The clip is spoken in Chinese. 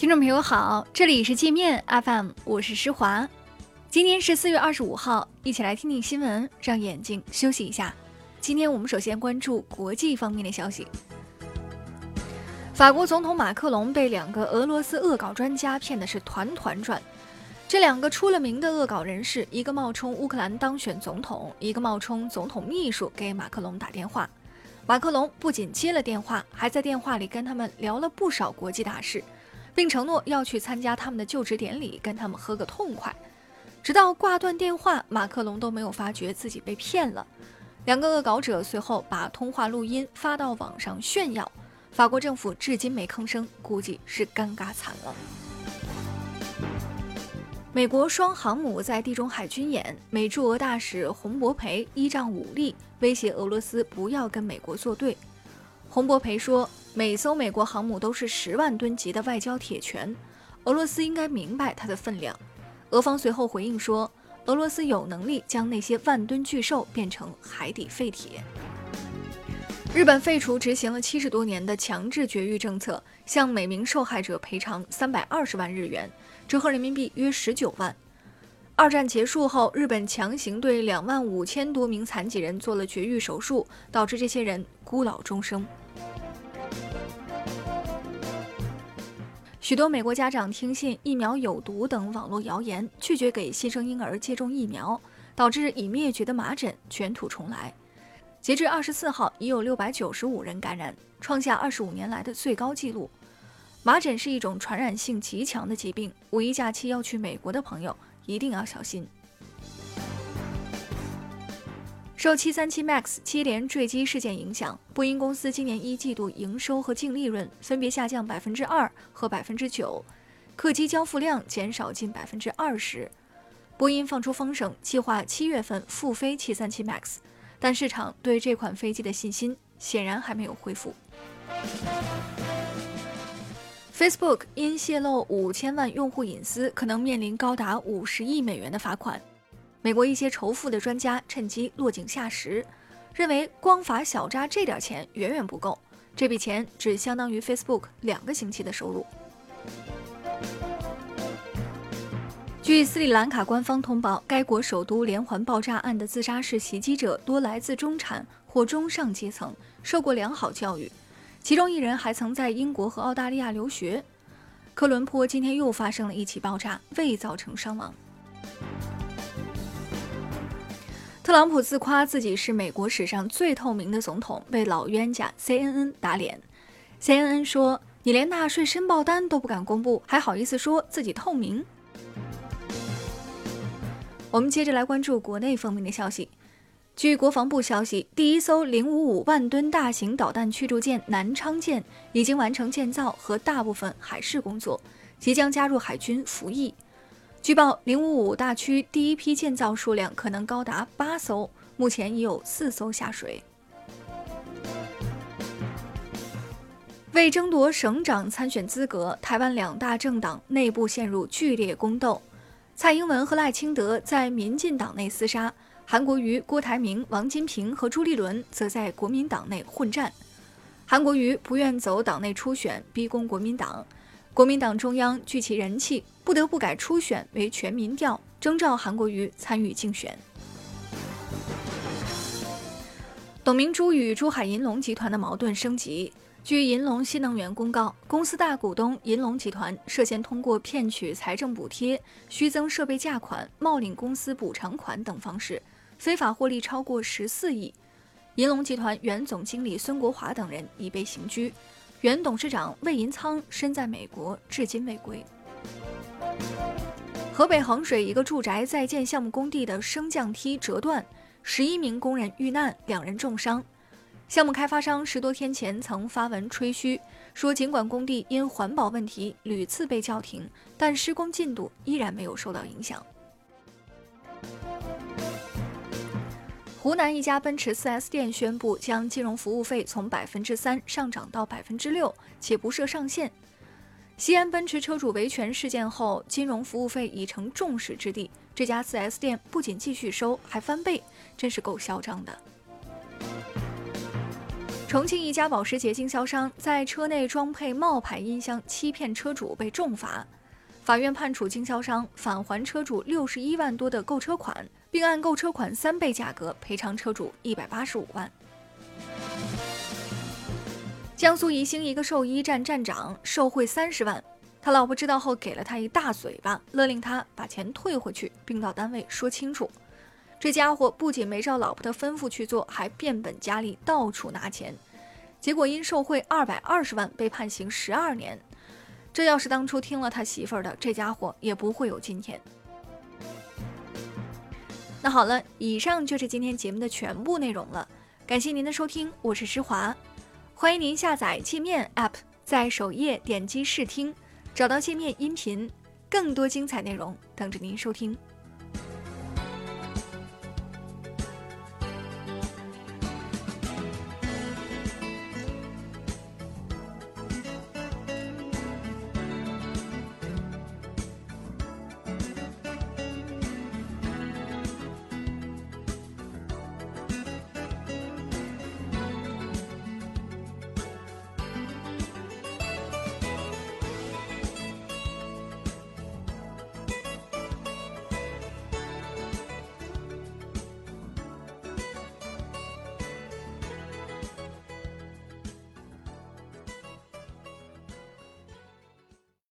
听众朋友好，这里是界面 FM，我是施华。今天是四月二十五号，一起来听听新闻，让眼睛休息一下。今天我们首先关注国际方面的消息。法国总统马克龙被两个俄罗斯恶搞专家骗的是团团转。这两个出了名的恶搞人士，一个冒充乌克兰当选总统，一个冒充总统秘书给马克龙打电话。马克龙不仅接了电话，还在电话里跟他们聊了不少国际大事。并承诺要去参加他们的就职典礼，跟他们喝个痛快。直到挂断电话，马克龙都没有发觉自己被骗了。两个恶搞者随后把通话录音发到网上炫耀。法国政府至今没吭声，估计是尴尬惨了。美国双航母在地中海军演，美驻俄大使洪博培依仗武力威胁俄罗斯不要跟美国作对。洪博培说。每艘美国航母都是十万吨级的外交铁拳，俄罗斯应该明白它的分量。俄方随后回应说，俄罗斯有能力将那些万吨巨兽变成海底废铁。日本废除执行了七十多年的强制绝育政策，向每名受害者赔偿三百二十万日元，折合人民币约十九万。二战结束后，日本强行对两万五千多名残疾人做了绝育手术，导致这些人孤老终生。许多美国家长听信疫苗有毒等网络谣言，拒绝给新生婴儿接种疫苗，导致已灭绝的麻疹卷土重来。截至二十四号，已有六百九十五人感染，创下二十五年来的最高纪录。麻疹是一种传染性极强的疾病，五一假期要去美国的朋友一定要小心。受737 MAX 七连坠机事件影响，波音公司今年一季度营收和净利润分别下降百分之二和百分之九，客机交付量减少近百分之二十。波音放出风声，计划七月份复飞737 MAX，但市场对这款飞机的信心显然还没有恢复。Facebook 因泄露五千万用户隐私，可能面临高达五十亿美元的罚款。美国一些仇富的专家趁机落井下石，认为光罚小扎这点钱远远不够，这笔钱只相当于 Facebook 两个星期的收入。据斯里兰卡官方通报，该国首都连环爆炸案的自杀式袭击者多来自中产或中上阶层，受过良好教育，其中一人还曾在英国和澳大利亚留学。科伦坡今天又发生了一起爆炸，未造成伤亡。特朗普自夸自己是美国史上最透明的总统，被老冤家 CNN 打脸。CNN 说：“你连纳税申报单都不敢公布，还好意思说自己透明？”我们接着来关注国内方面的消息。据国防部消息，第一艘零五五万吨大型导弹驱逐舰“南昌舰”已经完成建造和大部分海试工作，即将加入海军服役。据报，零五五大区第一批建造数量可能高达八艘，目前已有四艘下水。为争夺省长参选资格，台湾两大政党内部陷入剧烈宫斗，蔡英文和赖清德在民进党内厮杀，韩国瑜、郭台铭、王金平和朱立伦则在国民党内混战。韩国瑜不愿走党内初选，逼宫国民党。国民党中央聚其人气，不得不改初选为全民调，征召韩国瑜参与竞选。董明珠与珠海银隆集团的矛盾升级。据银隆新能源公告，公司大股东银隆集团涉嫌通过骗取财政补贴、虚增设备价款、冒领公司补偿款等方式，非法获利超过十四亿。银隆集团原总经理孙国华等人已被刑拘。原董事长魏银仓身在美国，至今未归。河北衡水一个住宅在建项目工地的升降梯折断，十一名工人遇难，两人重伤。项目开发商十多天前曾发文吹嘘，说尽管工地因环保问题屡次被叫停，但施工进度依然没有受到影响。湖南一家奔驰 4S 店宣布将金融服务费从百分之三上涨到百分之六，且不设上限。西安奔驰车主维权事件后，金融服务费已成众矢之的。这家 4S 店不仅继续收，还翻倍，真是够嚣张的。重庆一家保时捷经销商在车内装配冒牌音箱，欺骗车主被重罚。法院判处经销商返还车主六十一万多的购车款，并按购车款三倍价格赔偿车主一百八十五万。江苏宜兴一个兽医站站长受贿三十万，他老婆知道后给了他一大嘴巴，勒令他把钱退回去，并到单位说清楚。这家伙不仅没照老婆的吩咐去做，还变本加厉，到处拿钱，结果因受贿二百二十万被判刑十二年。这要是当初听了他媳妇儿的，这家伙也不会有今天。那好了，以上就是今天节目的全部内容了，感谢您的收听，我是施华，欢迎您下载界面 App，在首页点击试听，找到界面音频，更多精彩内容等着您收听。